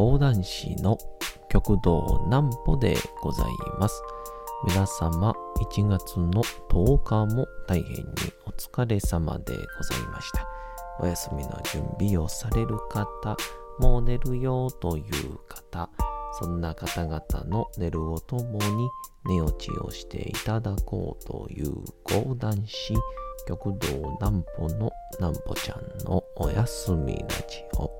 講談師の極道南歩でございます。皆様、1月の10日も大変にお疲れ様でございました。お休みの準備をされる方、もう寝るよという方、そんな方々の寝るをともに寝落ちをしていただこうという講談師、極道南歩の南歩ちゃんのおやすみラジオ。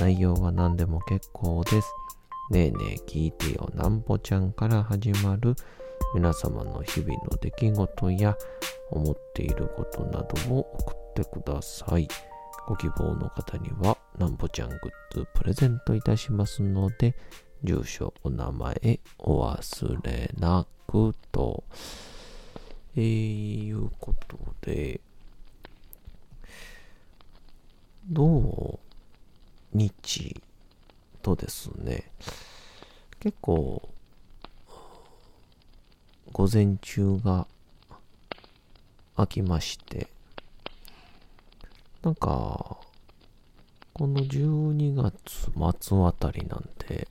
内容は何でも結構です。ねえねえ聞いてよなんぽちゃんから始まる皆様の日々の出来事や思っていることなどを送ってください。ご希望の方にはなんぽちゃんグッズプレゼントいたしますので、住所、お名前お忘れなくと、えー、いうことで、土日とですね、結構、午前中が空きまして、なんか、この12月末あたりなんで、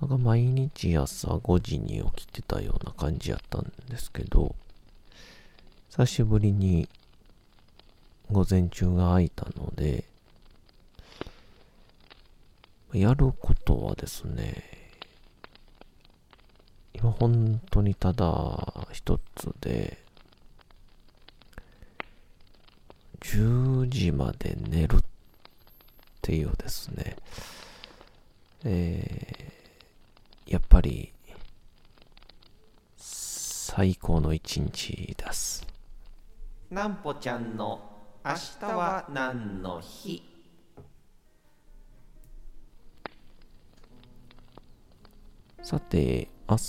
なんか毎日朝5時に起きてたような感じやったんですけど、久しぶりに午前中が空いたので、やることはですね、今本当にただ一つで、10時まで寝るっていうですね、えー、やっぱり最高の一日です。なんぽちゃんの明日は何の日？さて、明日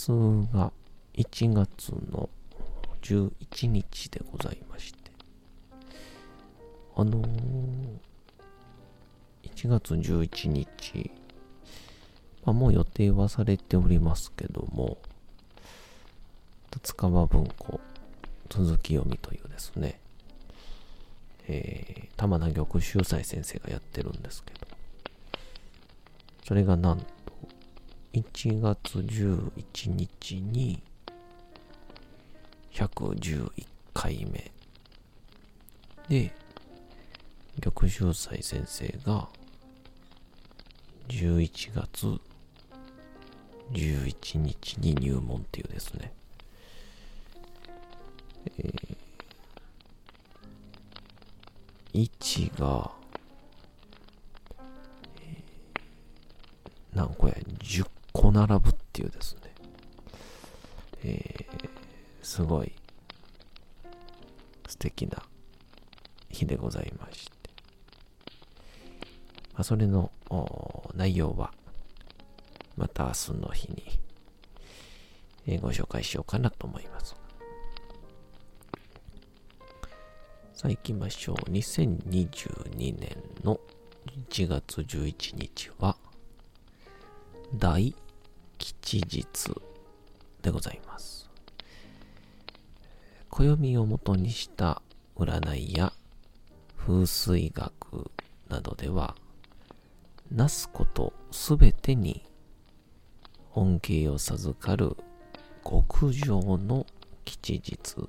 が1月の11日でございまして、あのー、1月11日、まあ、もう予定はされておりますけども、塚場文庫続き読みというですね、えー、玉名玉秀斎先生がやってるんですけど、それがなんと、1月11日に111回目で玉秀斎先生が11月11日に入門っていうですね、えー、1が、何個や10個並ぶっていうですね、えー、すごい素敵な日でございまして、まあ、それの内容はまた明日の日に、えー、ご紹介しようかなと思います。さあ行きましょう。2022年の1月11日は大吉日でございます。暦をもとにした占いや風水学などでは、なすことすべてに恩恵を授かる極上の吉日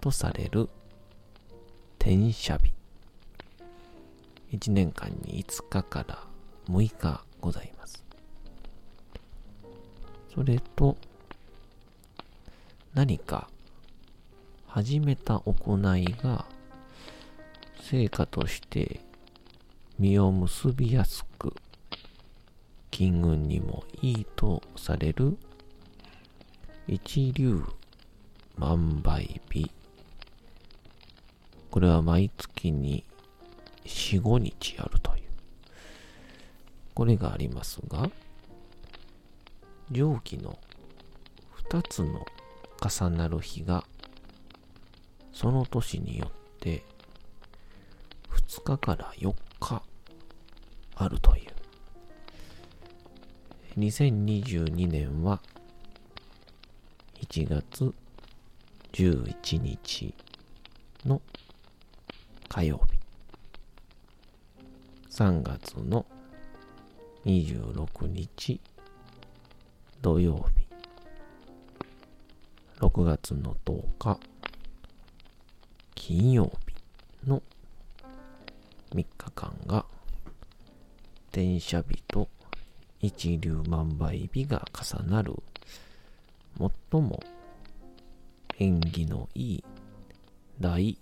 とされる天赦日。1年間に5日から6日ございます。それと、何か始めた行いが成果として実を結びやすく金運にもいいとされる一流万倍日。これは毎月に4、5日あるという。これがありますが、上記の2つの重なる日が、その年によって2日から4日あるという。2022年は1月11日の火曜日。3月の26日土曜日。6月の10日金曜日の3日間が転写日と一粒万倍日が重なる最も縁起のいい大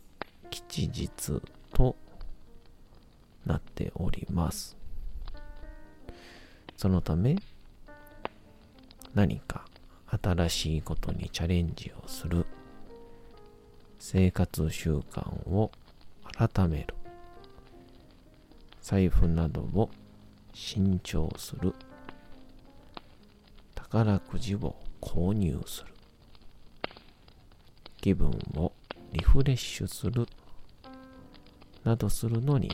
吉日となっております。そのため何か新しいことにチャレンジをする。生活習慣を改める。財布などを新調する。宝くじを購入する。気分をリフレッシュする。などするのに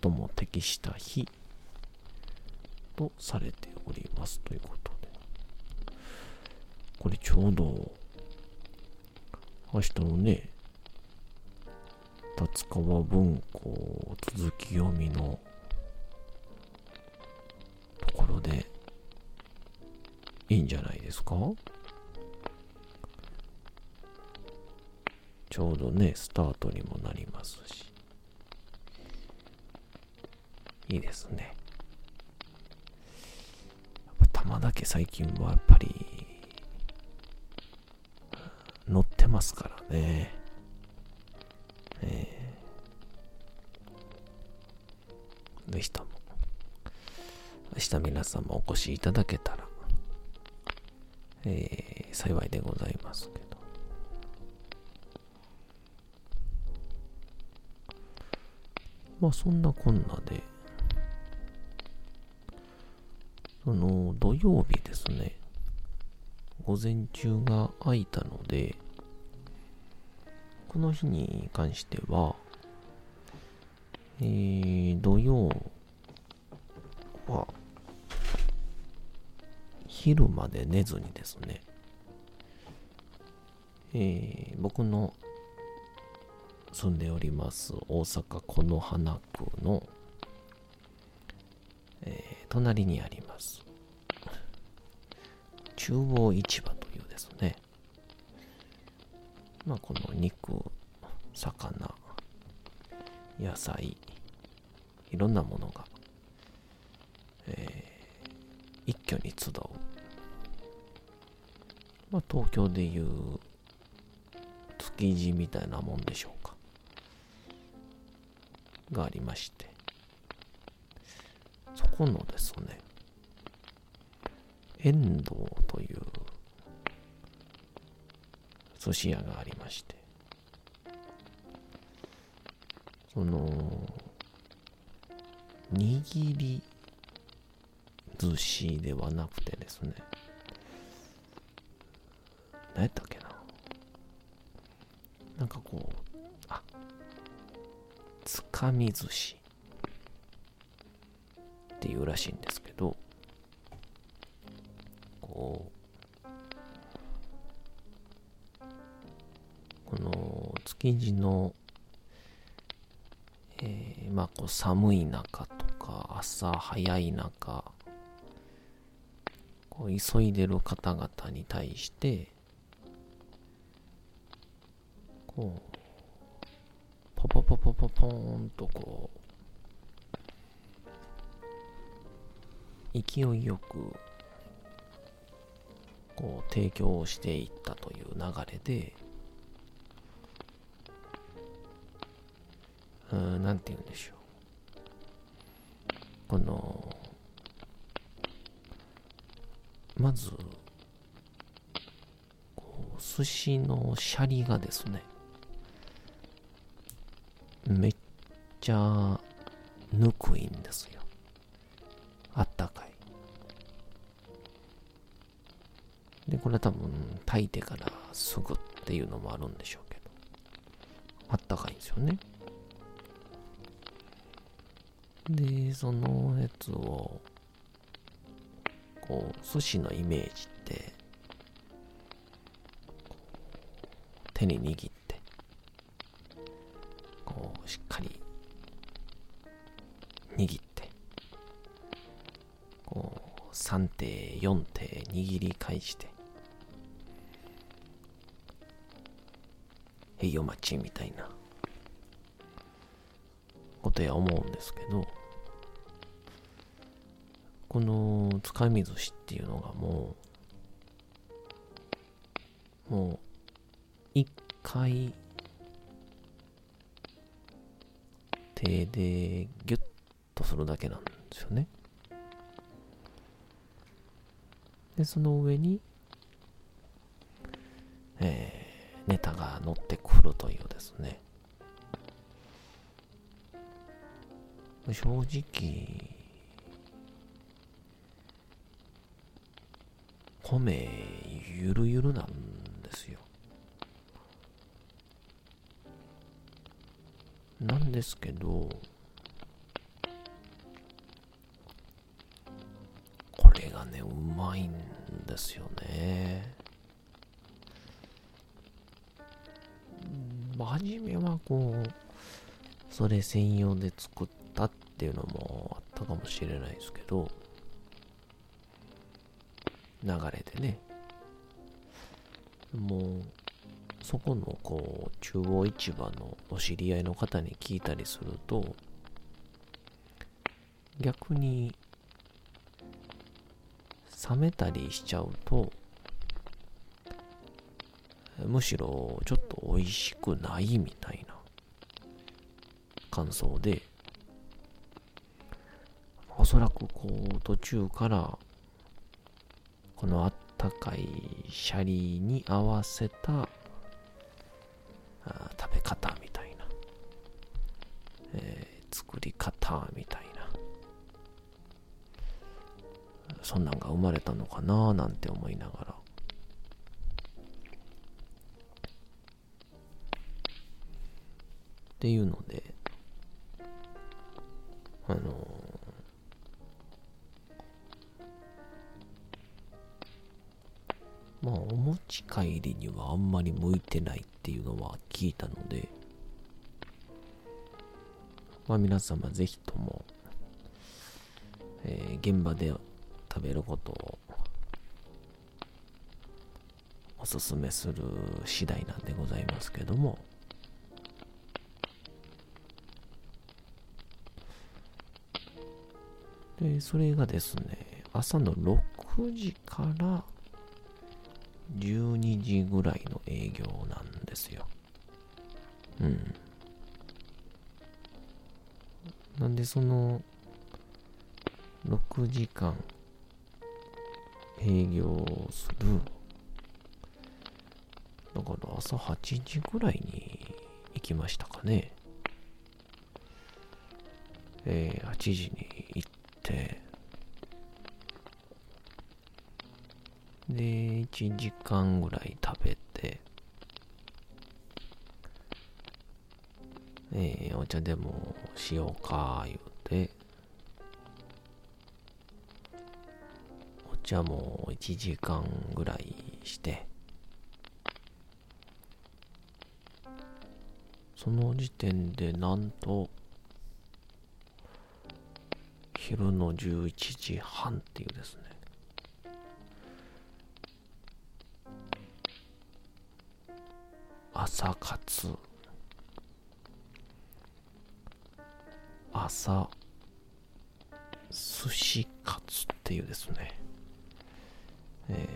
最も適した日。とされておりますということでこれちょうど明日のね立川文庫続き読みのところでいいんじゃないですか？ちょうどね、スタートにもなりますし。いいですね。やっぱ玉だけ最近はやっぱり、乗ってますからね。えー、ぜひとも、明日皆様お越しいただけたら、えー、幸いでございますけど。まあそんなこんなで、その土曜日ですね、午前中が空いたので、この日に関しては、えー、土曜は、昼まで寝ずにですね、えー、僕の住んでおります大阪此花区の、えー、隣にあります中央市場というですね。まあこの肉魚野菜いろんなものが、えー、一挙に集う。まあ東京でいう築地みたいなもんでしょうか。がありまして、そこのですね、遠藤という寿司屋がありまして、その、握り寿司ではなくてですね、何やったっけな。なんかこうあ、つかみ寿司っていうらしいんです築地の、えー、まあこう寒い中とか朝早い中、こう急いでる方々に対して、こう、ポポポポポポーンとこう勢いよくこう提供していったという流れでうんなんて言うんでしょうこのまずこう寿司のシャリがですねめっちゃぬくいんですよ。あったかい。で、これは多分炊いてからすぐっていうのもあるんでしょうけど、あったかいんですよね。で、そのやつを、こう、寿司のイメージって、手に握って、こう、しっかり、握って、こう、3手、4手握り返して、へいお待ちみたいな。ことや思うんですけど、このつかみ寿司っていうのがもう、もう、一回、手でギュッとするだけなんですよね。で、その上に、えー、ネタが乗ってくるというですね。正直、米ゆるゆるなんですよ。なんですけど、これがね、うまいんですよね。初めはこう、それ専用で作ったっていうのもあったかもしれないですけど、流れでね、もう、そこのこう、中央市場のお知り合いの方に聞いたりすると、逆に、冷めたりしちゃうと、むしろちょっと美味しくないみたいな感想で、おそらくこう途中からこのあったかいシャリに合わせた食べ方みたいな、えー、作り方みたいな。そんなんが生まれたのかななんて思いながら。っていうのであのまあお持ち帰りにはあんまり向いてないっていうのは聞いたのでまあ皆様ぜひとも、えー、現場で食べることをおすすめする次第なんでございますけどもで、それがですね、朝の6時から12時ぐらいの営業なんですよ。うん。なんでその6時間営業するだから朝8時ぐらいに行きましたかね。えー、8時に行ってで1時間ぐらい食べて。えー、お茶でもしようか言うて。お茶も1時間ぐらいして。その時点でなんと昼の11時半っていうですね。朝活。朝寿司カツっていうですね、え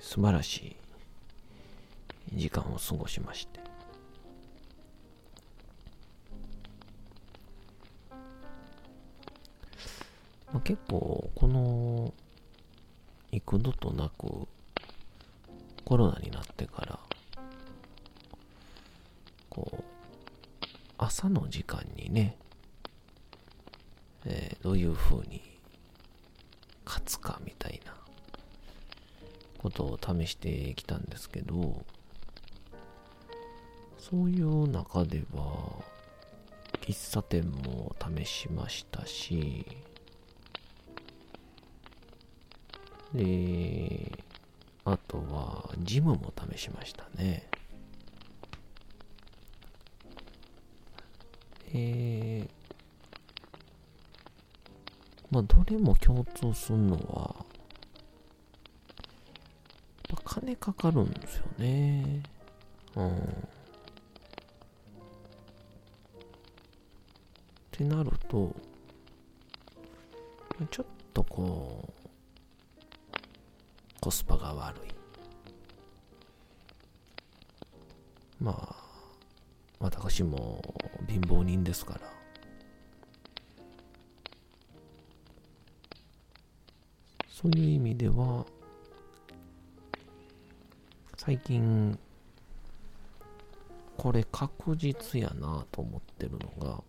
ー、素晴らしい時間を過ごしまして。まあ、結構この幾度となくコロナになってからこう朝の時間にね、えー、どういう風に勝つかみたいなことを試してきたんですけど、そういう中では、喫茶店も試しましたし、で、あとは、ジムも試しましたね。えー、まあ、どれも共通するのは、やっぱ金かかるんですよね。うん。ってなると、ちょっとこう、コスパが悪い。まあ、私も貧乏人ですから。そういう意味では、最近、これ確実やなと思ってるのが、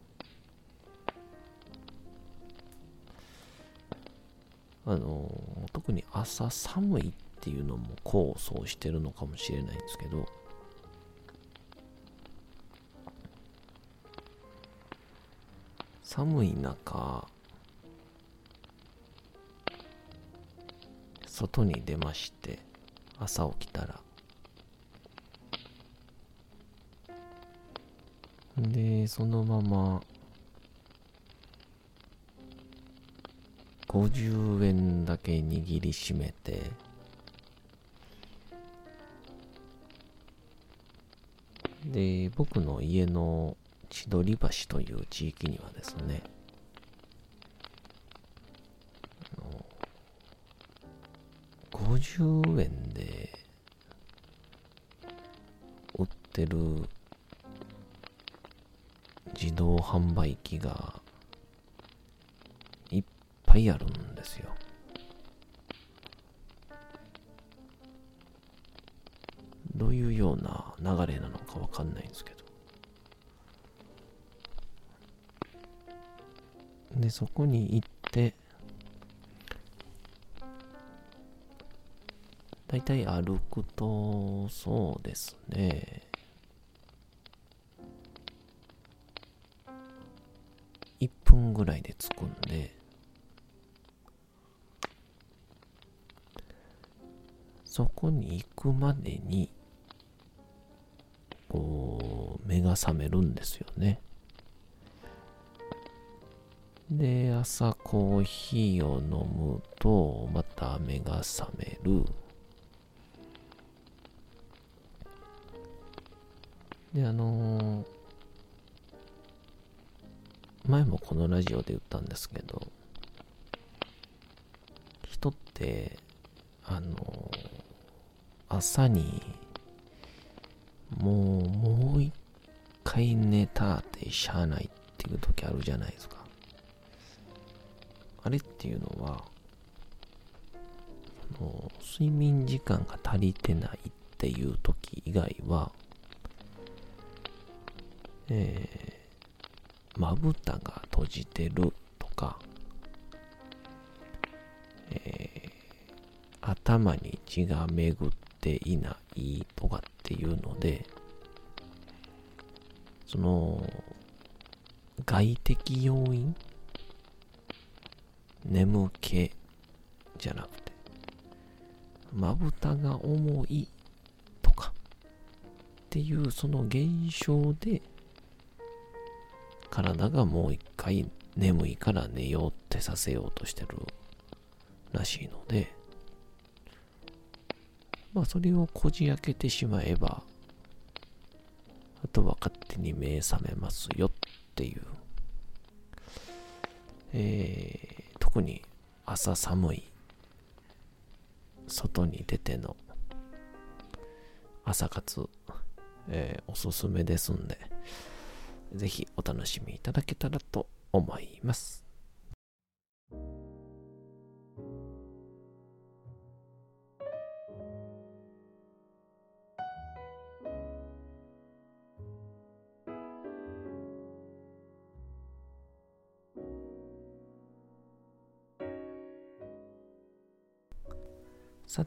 あの、特に朝寒いっていうのも功を奏してるのかもしれないんですけど、寒い中、外に出まして、朝起きたら。で、そのまま、50円だけ握りしめて、で、僕の家の千鳥橋という地域にはですね、50円で売ってる自動販売機がいっぱいあるんですよ。どういうような流れなのかわかんないんですけど。で、そこに行って、だいたい歩くと、そうですね。1分ぐらいで着くんで、そこに行くまでに、こう、目が覚めるんですよね。で、朝コーヒーを飲むと、また目が覚める。で、あのー、前もこのラジオで言ったんですけど、人って、あのー、朝に、もう、もう一回寝たってしゃあないっていう時あるじゃないですか。あれっていうのは、その睡眠時間が足りてないっていう時以外は、えー、まぶたが閉じてるとか、えー、頭に血が巡っていないとかっていうので、その、外的要因眠気じゃなくて、まぶたが重いとかっていうその現象で体がもう一回眠いから寝ようってさせようとしてるらしいので、まあそれをこじ開けてしまえば、あとは勝手に目覚めますよっていう、えー、特に朝寒い外に出ての朝活、えー、おすすめですんで、ぜひお楽しみいただけたらと思います。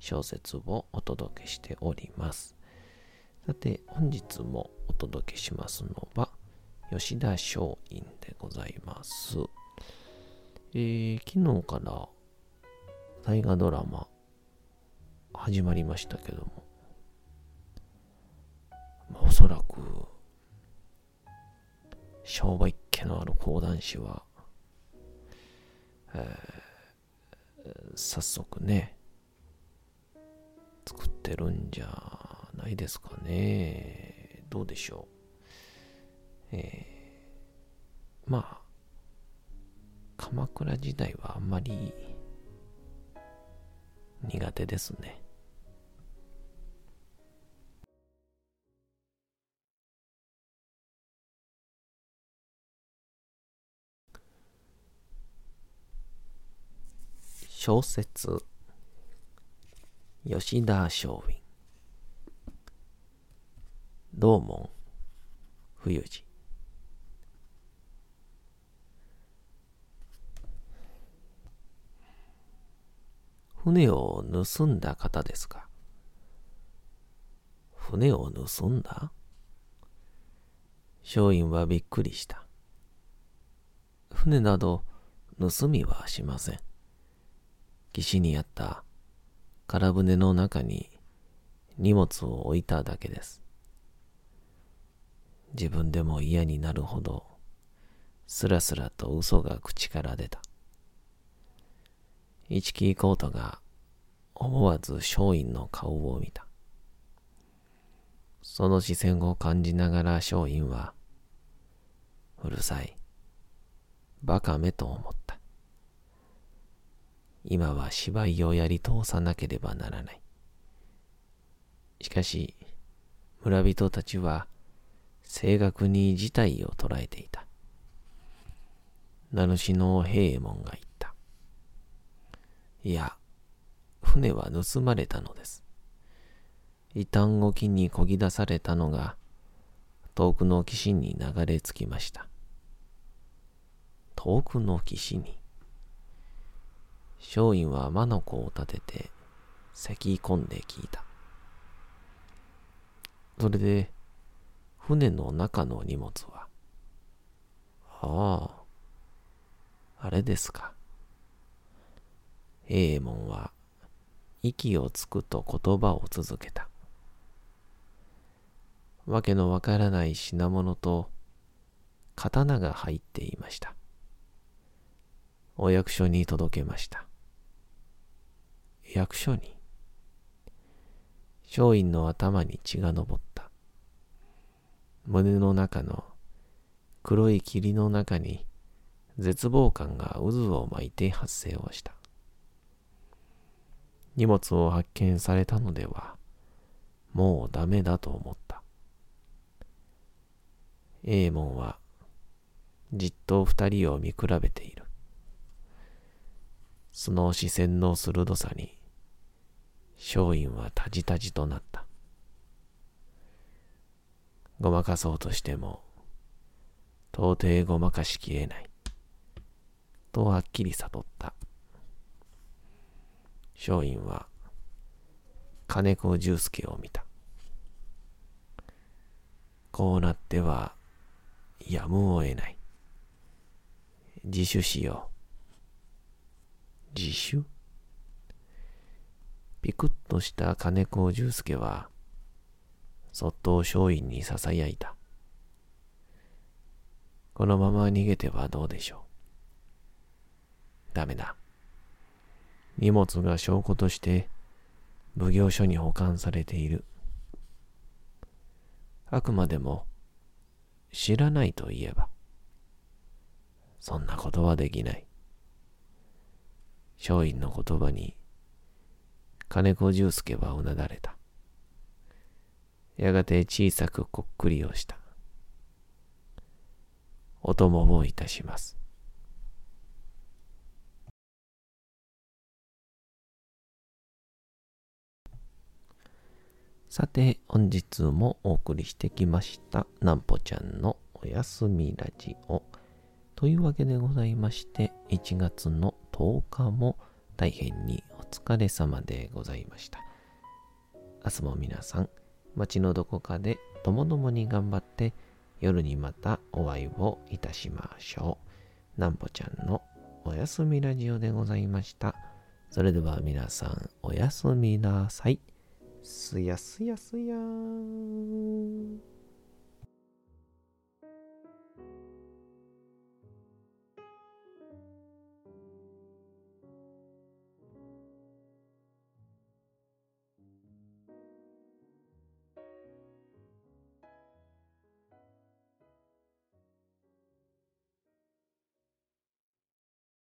小説をお届けしております。さて、本日もお届けしますのは、吉田松陰でございます。えー、昨日から大河ドラマ始まりましたけども、まあおそらく商売っ気のある講談師は、えー早速ね作ってるんじゃないですかね。どうでしょう。えーまあ鎌倉時代はあんまり苦手ですね。小説。吉田松陰道門冬治船を盗んだ方ですか？船を盗んだ？松陰はびっくりした。船など盗みはしません。岸にあった空船の中に荷物を置いただけです。自分でも嫌になるほど、すらすらと嘘が口から出た。一木コートが思わず松陰の顔を見た。その視線を感じながら松陰は、うるさい、バカめと思った。今は芝居をやり通さなければならない。しかし、村人たちは正確に事態を捉えていた。名主の平右衛門が言った。いや、船は盗まれたのです。異端沖にこぎ出されたのが遠くの岸に流れ着きました。遠くの岸に松陰は魔の子を立てて咳き込んで聞いた。それで、船の中の荷物は、ああ、あれですか。平右衛門は、息をつくと言葉を続けた。わけのわからない品物と、刀が入っていました。お役所に届けました。役所に松陰の頭に血が昇った。胸の中の黒い霧の中に絶望感が渦を巻いて発生をした。荷物を発見されたのでは、もうダメだと思った。英門はじっと二人を見比べている。その視線の鋭さに、松陰はたじたじとなった。ごまかそうとしても、到底ごまかしきれない。とはっきり悟った。松陰は、金子重介を見た。こうなっては、やむを得ない。自首しよう。自首？ピクッとした金子重介は、そっと松陰に囁いた。このまま逃げてはどうでしょう。ダメだ。荷物が証拠として奉行所に保管されている。あくまでも知らないと言えば、そんなことはできない。松陰の言葉に金子重介はうなだれた。やがて小さくこっくりをした。お供をいたします。さて、本日もお送りしてきました、なんぽちゃんのおやすみラジオ。というわけでございまして、1月の10日も大変にお疲れ様でございました。明日も皆さん、街のどこかでともどもに頑張って、夜にまたお会いをいたしましょう。なんぽちゃんのおやすみラジオでございました。それでは皆さん、おやすみなさい。すやすやすやーん。